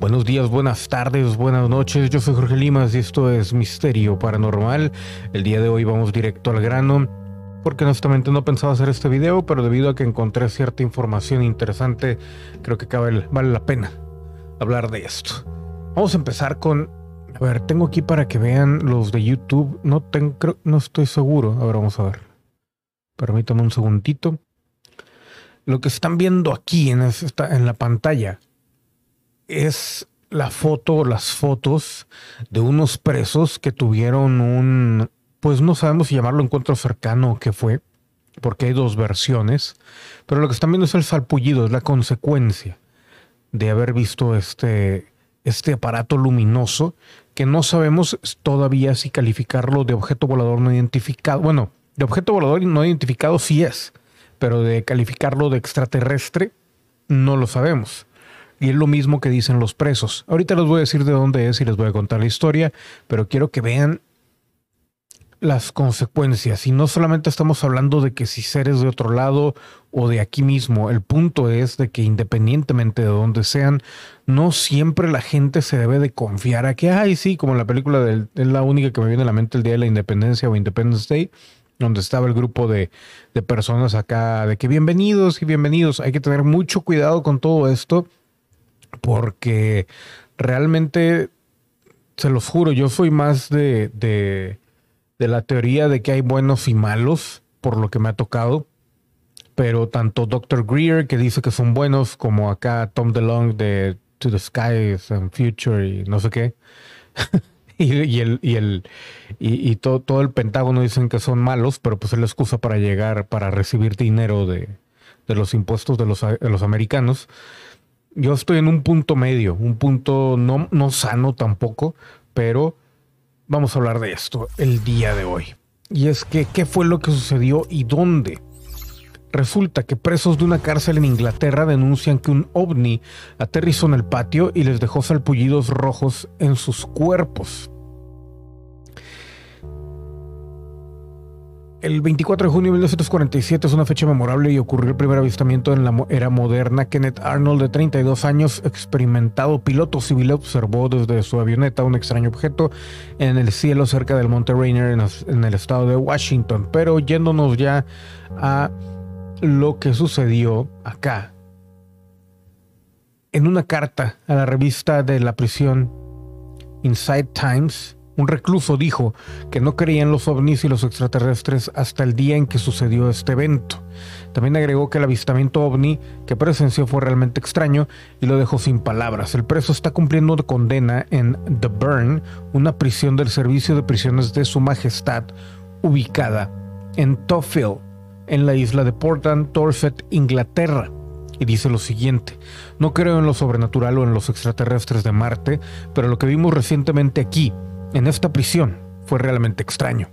Buenos días, buenas tardes, buenas noches. Yo soy Jorge Limas y esto es Misterio Paranormal. El día de hoy vamos directo al grano porque honestamente no pensaba hacer este video, pero debido a que encontré cierta información interesante, creo que vale la pena hablar de esto. Vamos a empezar con... A ver, tengo aquí para que vean los de YouTube. No, tengo, no estoy seguro. A ver, vamos a ver. Permítame un segundito. Lo que están viendo aquí esta, en la pantalla es la foto, las fotos de unos presos que tuvieron un, pues no sabemos si llamarlo encuentro cercano o qué fue, porque hay dos versiones, pero lo que están viendo es el salpullido, es la consecuencia de haber visto este, este aparato luminoso que no sabemos todavía si calificarlo de objeto volador no identificado. Bueno, de objeto volador no identificado sí es, pero de calificarlo de extraterrestre no lo sabemos. Y es lo mismo que dicen los presos. Ahorita les voy a decir de dónde es y les voy a contar la historia, pero quiero que vean las consecuencias. Y no solamente estamos hablando de que si seres de otro lado o de aquí mismo, el punto es de que independientemente de dónde sean, no siempre la gente se debe de confiar a que, ay, sí, como la película de, es la única que me viene a la mente el Día de la Independencia o Independence Day, donde estaba el grupo de personas acá, de que bienvenidos y bienvenidos. Hay que tener mucho cuidado con todo esto porque realmente, se los juro, yo soy más de, de, la teoría de que hay buenos y malos, por lo que me ha tocado. Pero tanto Dr. Greer, que dice que son buenos, como acá Tom DeLong de To the Skies and Future y no sé qué. y, el, y, el, y, todo, todo el Pentágono dicen que son malos, pero pues es la excusa para llegar, para recibir dinero de, de los impuestos de los, de los americanos yo estoy en un punto medio, un punto no, no sano tampoco, pero vamos a hablar de esto el día de hoy. Y es que, ¿qué fue lo que sucedió y dónde? Resulta que presos de una cárcel en Inglaterra denuncian que un ovni aterrizó en el patio y les dejó salpullidos rojos en sus cuerpos. El 24 de junio de 1947 es una fecha memorable y ocurrió el primer avistamiento en la era moderna. Kenneth Arnold, de 32 años, experimentado piloto civil, observó desde su avioneta un extraño objeto en el cielo cerca del Monte Rainier en el estado de Washington. Pero yéndonos ya a lo que sucedió acá. En una carta a la revista de la prisión Inside Times, un recluso dijo que no creía en los ovnis y los extraterrestres hasta el día en que sucedió este evento. También agregó que el avistamiento ovni que presenció fue realmente extraño y lo dejó sin palabras. El preso está cumpliendo de condena en The Burn, una prisión del Servicio de Prisiones de Su Majestad, ubicada en Toffill, en la isla de Portland, Dorset, Inglaterra y dice lo siguiente, no creo en lo sobrenatural o en los extraterrestres de Marte, pero lo que vimos recientemente aquí en esta prisión fue realmente extraño.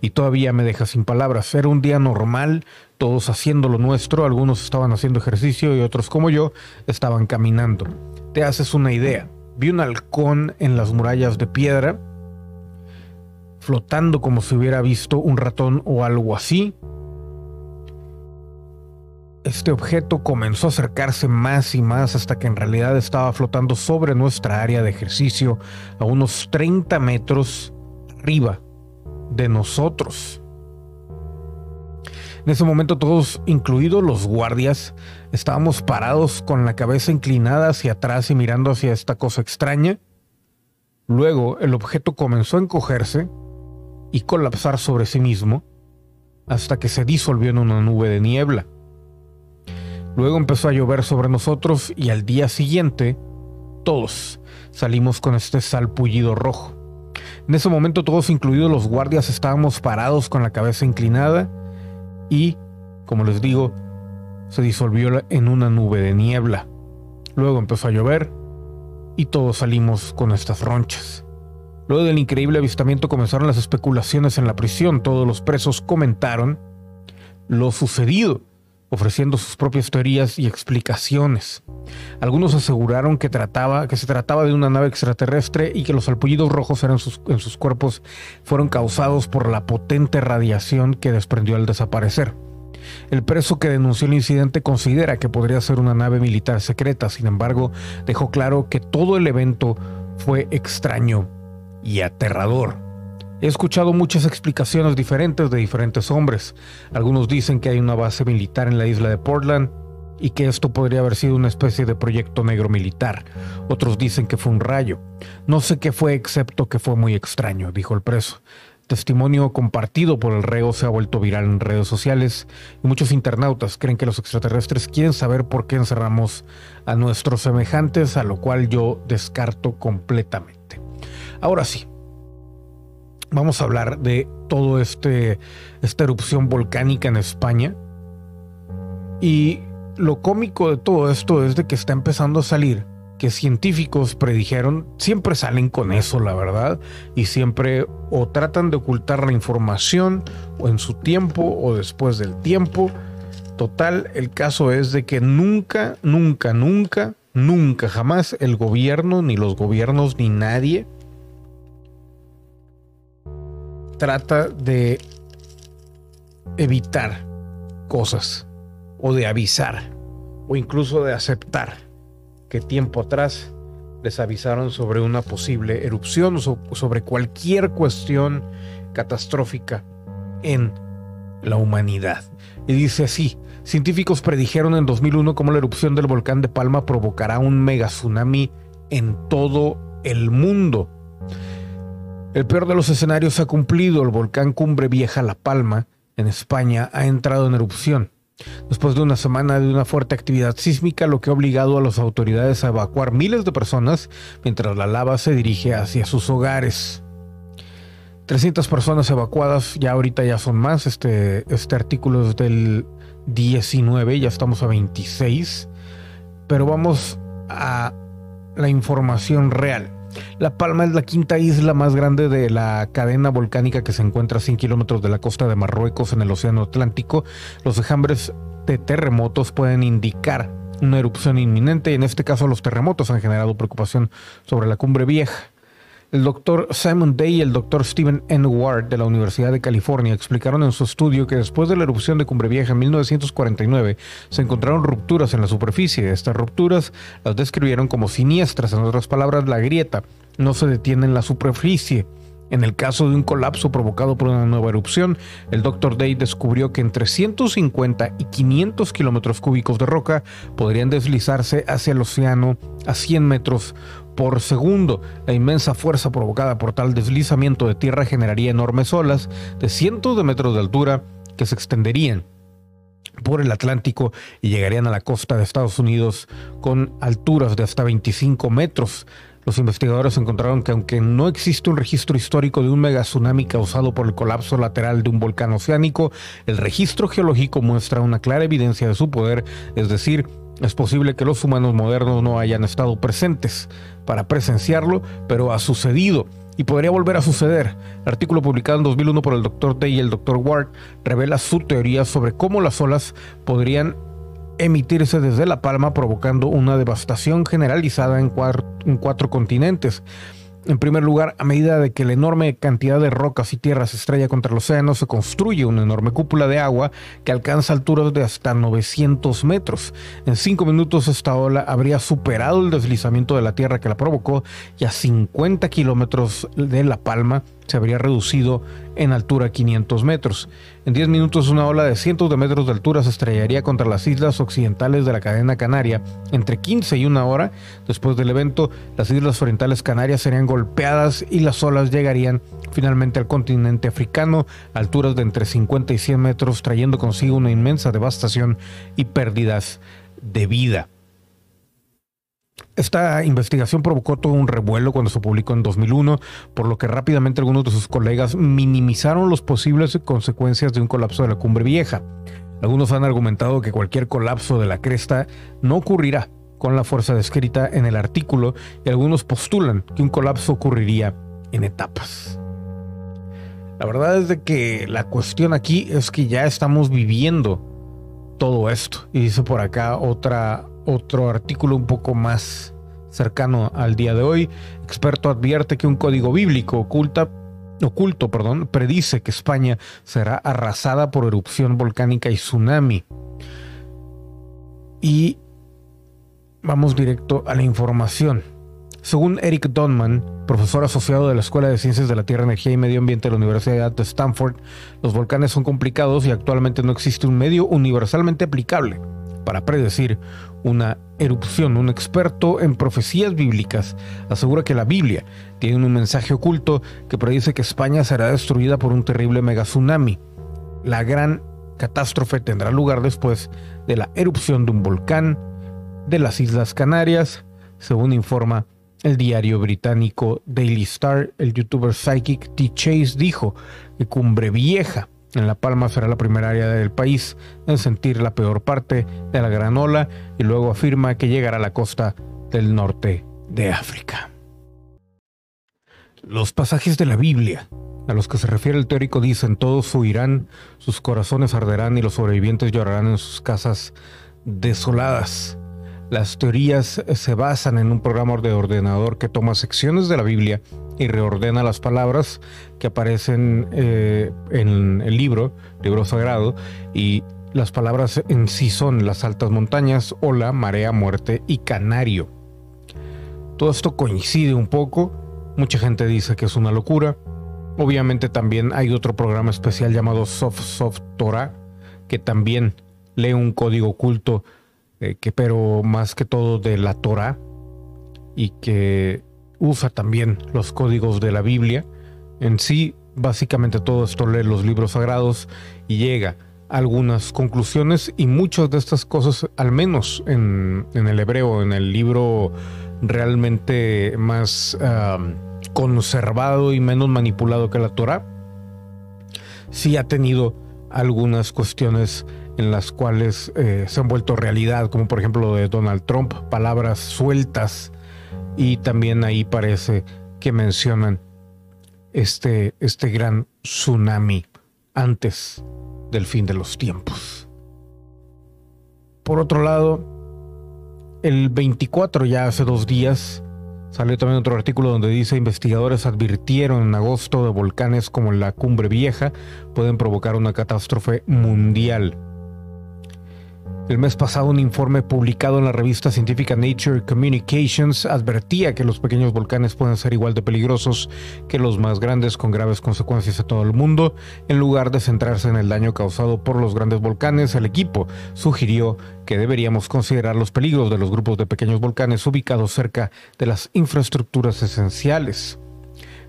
Y todavía me deja sin palabras. Era un día normal, todos haciendo lo nuestro, algunos estaban haciendo ejercicio y otros como yo estaban caminando. Te haces una idea. Vi un halcón en las murallas de piedra, flotando como si hubiera visto un ratón o algo así, este objeto comenzó a acercarse más y más hasta que en realidad estaba flotando sobre nuestra área de ejercicio a unos 30 metros arriba de nosotros. En ese momento todos, incluidos los guardias, estábamos parados con la cabeza inclinada hacia atrás y mirando hacia esta cosa extraña. Luego el objeto comenzó a encogerse y colapsar sobre sí mismo hasta que se disolvió en una nube de niebla. Luego empezó a llover sobre nosotros y al día siguiente todos salimos con este salpullido rojo. En ese momento todos, incluidos los guardias, estábamos parados con la cabeza inclinada y, como les digo, se disolvió en una nube de niebla. Luego empezó a llover y todos salimos con estas ronchas. Luego del increíble avistamiento comenzaron las especulaciones en la prisión. Todos los presos comentaron lo sucedido ofreciendo sus propias teorías y explicaciones. Algunos aseguraron que, se trataba de una nave extraterrestre y que los alpullidos rojos eran en sus cuerpos fueron causados por la potente radiación que desprendió al desaparecer. El preso que denunció el incidente considera que podría ser una nave militar secreta, sin embargo, dejó claro que todo el evento fue extraño y aterrador. He escuchado muchas explicaciones diferentes de diferentes hombres. Algunos dicen que hay una base militar en la isla de Portland y que esto podría haber sido una especie de proyecto negro militar. Otros dicen que fue un rayo. No sé qué fue excepto que fue muy extraño, dijo el preso testimonio compartido por el reo se ha vuelto viral en redes sociales y muchos internautas creen que los extraterrestres quieren saber por qué encerramos a nuestros semejantes, a lo cual yo descarto completamente. Ahora sí, vamos a hablar de todo este esta erupción volcánica en España y lo cómico de todo esto es de que está empezando a salir que científicos predijeron, siempre salen con eso, la verdad, y siempre o tratan de ocultar la información o en su tiempo o después del tiempo. Total, el caso es de que nunca, nunca, nunca, nunca, jamás el gobierno, ni los gobiernos, ni nadie trata de evitar cosas o de avisar o incluso de aceptar que tiempo atrás les avisaron sobre una posible erupción o sobre cualquier cuestión catastrófica en la humanidad. Y dice así, científicos predijeron en 2001 cómo la erupción del volcán de Palma provocará un mega tsunami en todo el mundo. El peor de los escenarios ha cumplido, el volcán Cumbre Vieja La Palma, en España, ha entrado en erupción después de una semana de una fuerte actividad sísmica, lo que ha obligado a las autoridades a evacuar miles de personas mientras la lava se dirige hacia sus hogares. 300 personas evacuadas, ya ahorita ya son más, este, este artículo es del 19, ya estamos a 26, pero vamos a la información real. La Palma es la quinta isla más grande de la cadena volcánica que se encuentra a 100 kilómetros de la costa de Marruecos en el Océano Atlántico. Los enjambres de terremotos pueden indicar una erupción inminente y en este caso los terremotos han generado preocupación sobre la cumbre vieja. El doctor Simon Day y el doctor Stephen N. Ward de la Universidad de California explicaron en su estudio que después de la erupción de Cumbre Vieja en 1949 se encontraron rupturas en la superficie. Estas rupturas las describieron como siniestras, en otras palabras, la grieta no se detiene en la superficie. En el caso de un colapso provocado por una nueva erupción, el Dr. Day descubrió que entre 150 y 500 kilómetros cúbicos de roca podrían deslizarse hacia el océano a 100 metros por segundo. La inmensa fuerza provocada por tal deslizamiento de tierra generaría enormes olas de cientos de metros de altura que se extenderían por el Atlántico y llegarían a la costa de Estados Unidos con alturas de hasta 25 metros. Los investigadores encontraron que aunque no existe un registro histórico de un mega tsunami causado por el colapso lateral de un volcán oceánico, el registro geológico muestra una clara evidencia de su poder, es decir, es posible que los humanos modernos no hayan estado presentes para presenciarlo, pero ha sucedido y podría volver a suceder. El artículo publicado en 2001 por el Dr. Day y el Dr. Ward revela su teoría sobre cómo las olas podrían emitirse desde La Palma provocando una devastación generalizada en cuatro, continentes. En primer lugar, a medida de que la enorme cantidad de rocas y tierras se estrella contra el océano, se construye una enorme cúpula de agua que alcanza alturas de hasta 900 metros. En cinco minutos esta ola habría superado el deslizamiento de la tierra que la provocó y a 50 kilómetros de La Palma se habría reducido en altura 500 metros. En 10 minutos una ola de cientos de metros de altura se estrellaría contra las islas occidentales de la cadena canaria. Entre 15 y una hora después del evento, las islas orientales canarias serían golpeadas y las olas llegarían finalmente al continente africano a alturas de entre 50 y 100 metros, trayendo consigo una inmensa devastación y pérdidas de vida. Esta investigación provocó todo un revuelo cuando se publicó en 2001, por lo que rápidamente algunos de sus colegas minimizaron las posibles consecuencias de un colapso de la cumbre vieja. Algunos han argumentado que cualquier colapso de la cresta no ocurrirá con la fuerza descrita en el artículo y algunos postulan que un colapso ocurriría en etapas. La verdad es de que la cuestión aquí es que ya estamos viviendo todo esto. Y dice por acá otra, otro artículo un poco más cercano al día de hoy. Experto advierte que un código bíblico oculta oculto, perdón, predice que España será arrasada por erupción volcánica y tsunami. Y vamos directo a la información. Según Eric Donman, profesor asociado de la Escuela de Ciencias de la Tierra, Energía y Medio Ambiente de la Universidad de Stanford, los volcanes son complicados y actualmente no existe un medio universalmente aplicable para predecir una erupción. Un experto en profecías bíblicas asegura que la Biblia tiene un mensaje oculto que predice que España será destruida por un terrible mega tsunami. La gran catástrofe tendrá lugar después de la erupción de un volcán de las Islas Canarias, según informa el diario británico Daily Star, el youtuber Psychic T. Chase dijo que Cumbre Vieja en La Palma será la primera área del país en sentir la peor parte de la gran ola y luego afirma que llegará a la costa del norte de África. Los pasajes de la Biblia a los que se refiere el teórico dicen todos huirán, sus corazones arderán y los sobrevivientes llorarán en sus casas desoladas. Las teorías se basan en un programa de ordenador que toma secciones de la Biblia y reordena las palabras que aparecen eh, en el libro, libro sagrado, y las palabras en sí son las altas montañas, ola, marea, muerte y canario. Todo esto coincide un poco, mucha gente dice que es una locura. Obviamente también hay otro programa especial llamado Soft Soft Torah, que también lee un código oculto eh, que pero más que todo de la Torah y que usa también los códigos de la Biblia. En sí, básicamente todo esto lee los libros sagrados y llega a algunas conclusiones y muchas de estas cosas, al menos en, el hebreo, en el libro realmente más conservado y menos manipulado que la Torah, sí ha tenido algunas cuestiones en las cuales eh, se han vuelto realidad, como por ejemplo lo de Donald Trump, palabras sueltas, y también ahí parece que mencionan este, este gran tsunami antes del fin de los tiempos. Por otro lado, el 24, ya hace dos días, salió también otro artículo donde dice investigadores advirtieron en agosto de volcanes como la Cumbre Vieja pueden provocar una catástrofe mundial. El mes pasado un informe publicado en la revista científica Nature Communications advertía que los pequeños volcanes pueden ser igual de peligrosos que los más grandes con graves consecuencias a todo el mundo. En lugar de centrarse en el daño causado por los grandes volcanes, el equipo sugirió que deberíamos considerar los peligros de los grupos de pequeños volcanes ubicados cerca de las infraestructuras esenciales.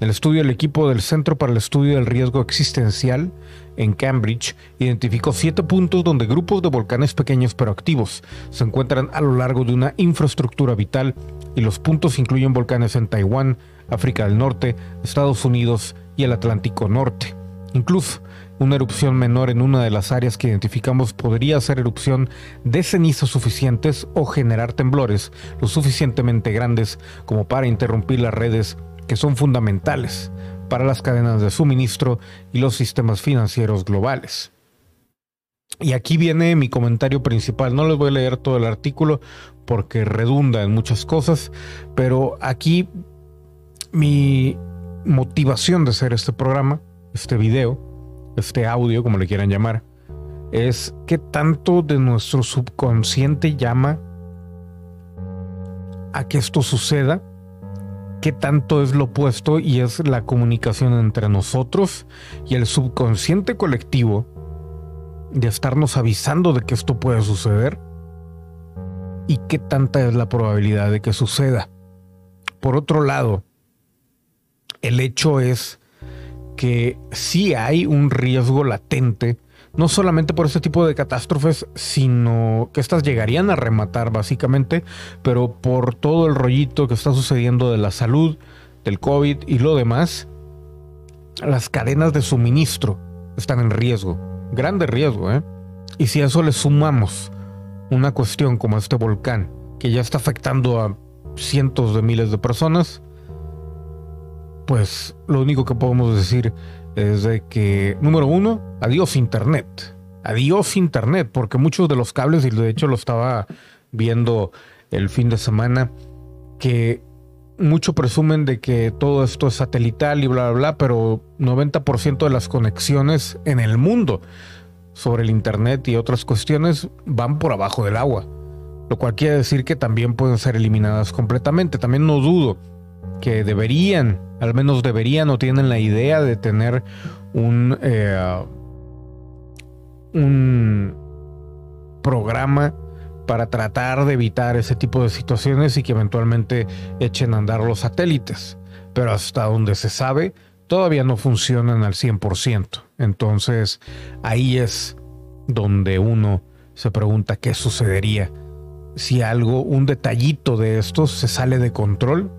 El estudio, el equipo del Centro para el Estudio del Riesgo Existencial en Cambridge identificó siete puntos donde grupos de volcanes pequeños pero activos se encuentran a lo largo de una infraestructura vital y los puntos incluyen volcanes en Taiwán, África del Norte, Estados Unidos y el Atlántico Norte. Incluso una erupción menor en una de las áreas que identificamos podría ser erupción de cenizas suficientes o generar temblores lo suficientemente grandes como para interrumpir las redes que son fundamentales para las cadenas de suministro y los sistemas financieros globales. Y aquí viene mi comentario principal. No les voy a leer todo el artículo porque redunda en muchas cosas, pero aquí mi motivación de hacer este programa, este video, este audio, como le quieran llamar, es que tanto de nuestro subconsciente llama a que esto suceda qué tanto es lo opuesto y es la comunicación entre nosotros y el subconsciente colectivo de estarnos avisando de que esto puede suceder y qué tanta es la probabilidad de que suceda. Por otro lado, el hecho es que sí hay un riesgo latente no solamente por este tipo de catástrofes, sino que estas llegarían a rematar básicamente, pero por todo el rollito que está sucediendo de la salud, del COVID y lo demás, las cadenas de suministro están en riesgo, grande riesgo, ¿eh? Y si a eso le sumamos una cuestión como este volcán, que ya está afectando a cientos de miles de personas, pues lo único que podemos decir es de que, número uno, adiós Internet. Adiós Internet, porque muchos de los cables, y de hecho lo estaba viendo el fin de semana, que mucho presumen de que todo esto es satelital y bla, bla, bla, pero 90% de las conexiones en el mundo sobre el Internet y otras cuestiones van por abajo del agua, lo cual quiere decir que también pueden ser eliminadas completamente. También no dudo que deberían, al menos deberían o tienen la idea de tener un, eh, un programa para tratar de evitar ese tipo de situaciones y que eventualmente echen a andar los satélites. Pero hasta donde se sabe, todavía no funcionan al 100%. Entonces, ahí es donde uno se pregunta qué sucedería si algo, un detallito de estos se sale de control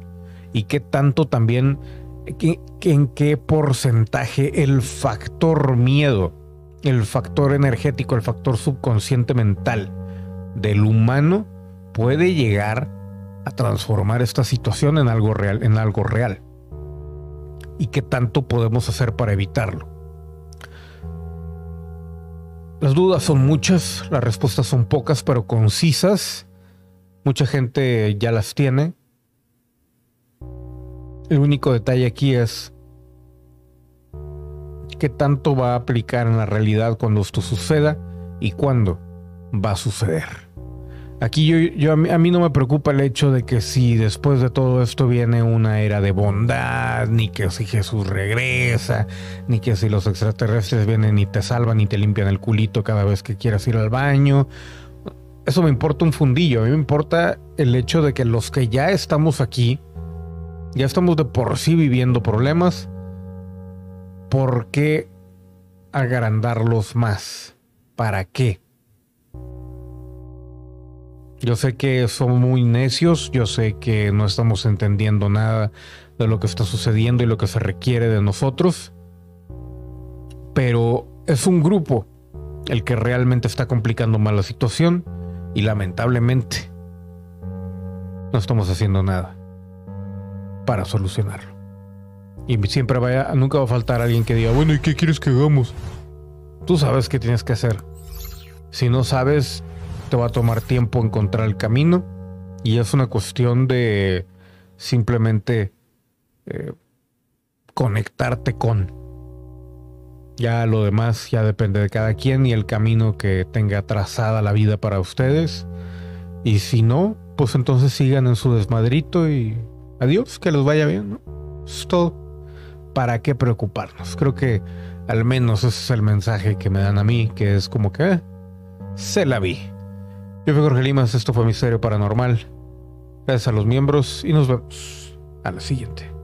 y qué tanto también, en qué porcentaje el factor miedo, el factor energético, el factor subconsciente mental, del humano puede llegar a transformar esta situación en algo real, en algo real. ¿Y qué tanto podemos hacer para evitarlo? Las dudas son muchas, las respuestas son pocas pero concisas. Mucha gente ya las tiene. El único detalle aquí es qué tanto va a aplicar en la realidad cuando esto suceda y cuándo va a suceder. Aquí yo, yo a, mí, no me preocupa el hecho de que si después de todo esto viene una era de bondad, ni que si Jesús regresa, ni que si los extraterrestres vienen y te salvan y te limpian el culito cada vez que quieras ir al baño. Eso me importa un fundillo. A mí me importa el hecho de que los que ya estamos aquí, ya estamos de por sí viviendo problemas, ¿por qué agrandarlos más? ¿Para qué? Yo sé que somos muy necios, yo sé que no estamos entendiendo nada de lo que está sucediendo y lo que se requiere de nosotros, pero es un grupo el que realmente está complicando más la situación y lamentablemente no estamos haciendo nada para solucionarlo. Y siempre vaya, nunca va a faltar alguien que diga, bueno, ¿y qué quieres que hagamos? Tú sabes qué tienes que hacer. Si no sabes, te va a tomar tiempo encontrar el camino y es una cuestión de simplemente eh, conectarte con. Ya lo demás ya depende de cada quien y el camino que tenga trazada la vida para ustedes. Y si no, pues entonces sigan en su desmadrito y adiós, que les vaya bien, ¿no? es todo. ¿Para qué preocuparnos? Creo que al menos ese es el mensaje que me dan a mí, que es como que eh, se la vi. Yo soy Jorge Limas, esto fue Misterio Paranormal. Gracias a los miembros y nos vemos a la siguiente.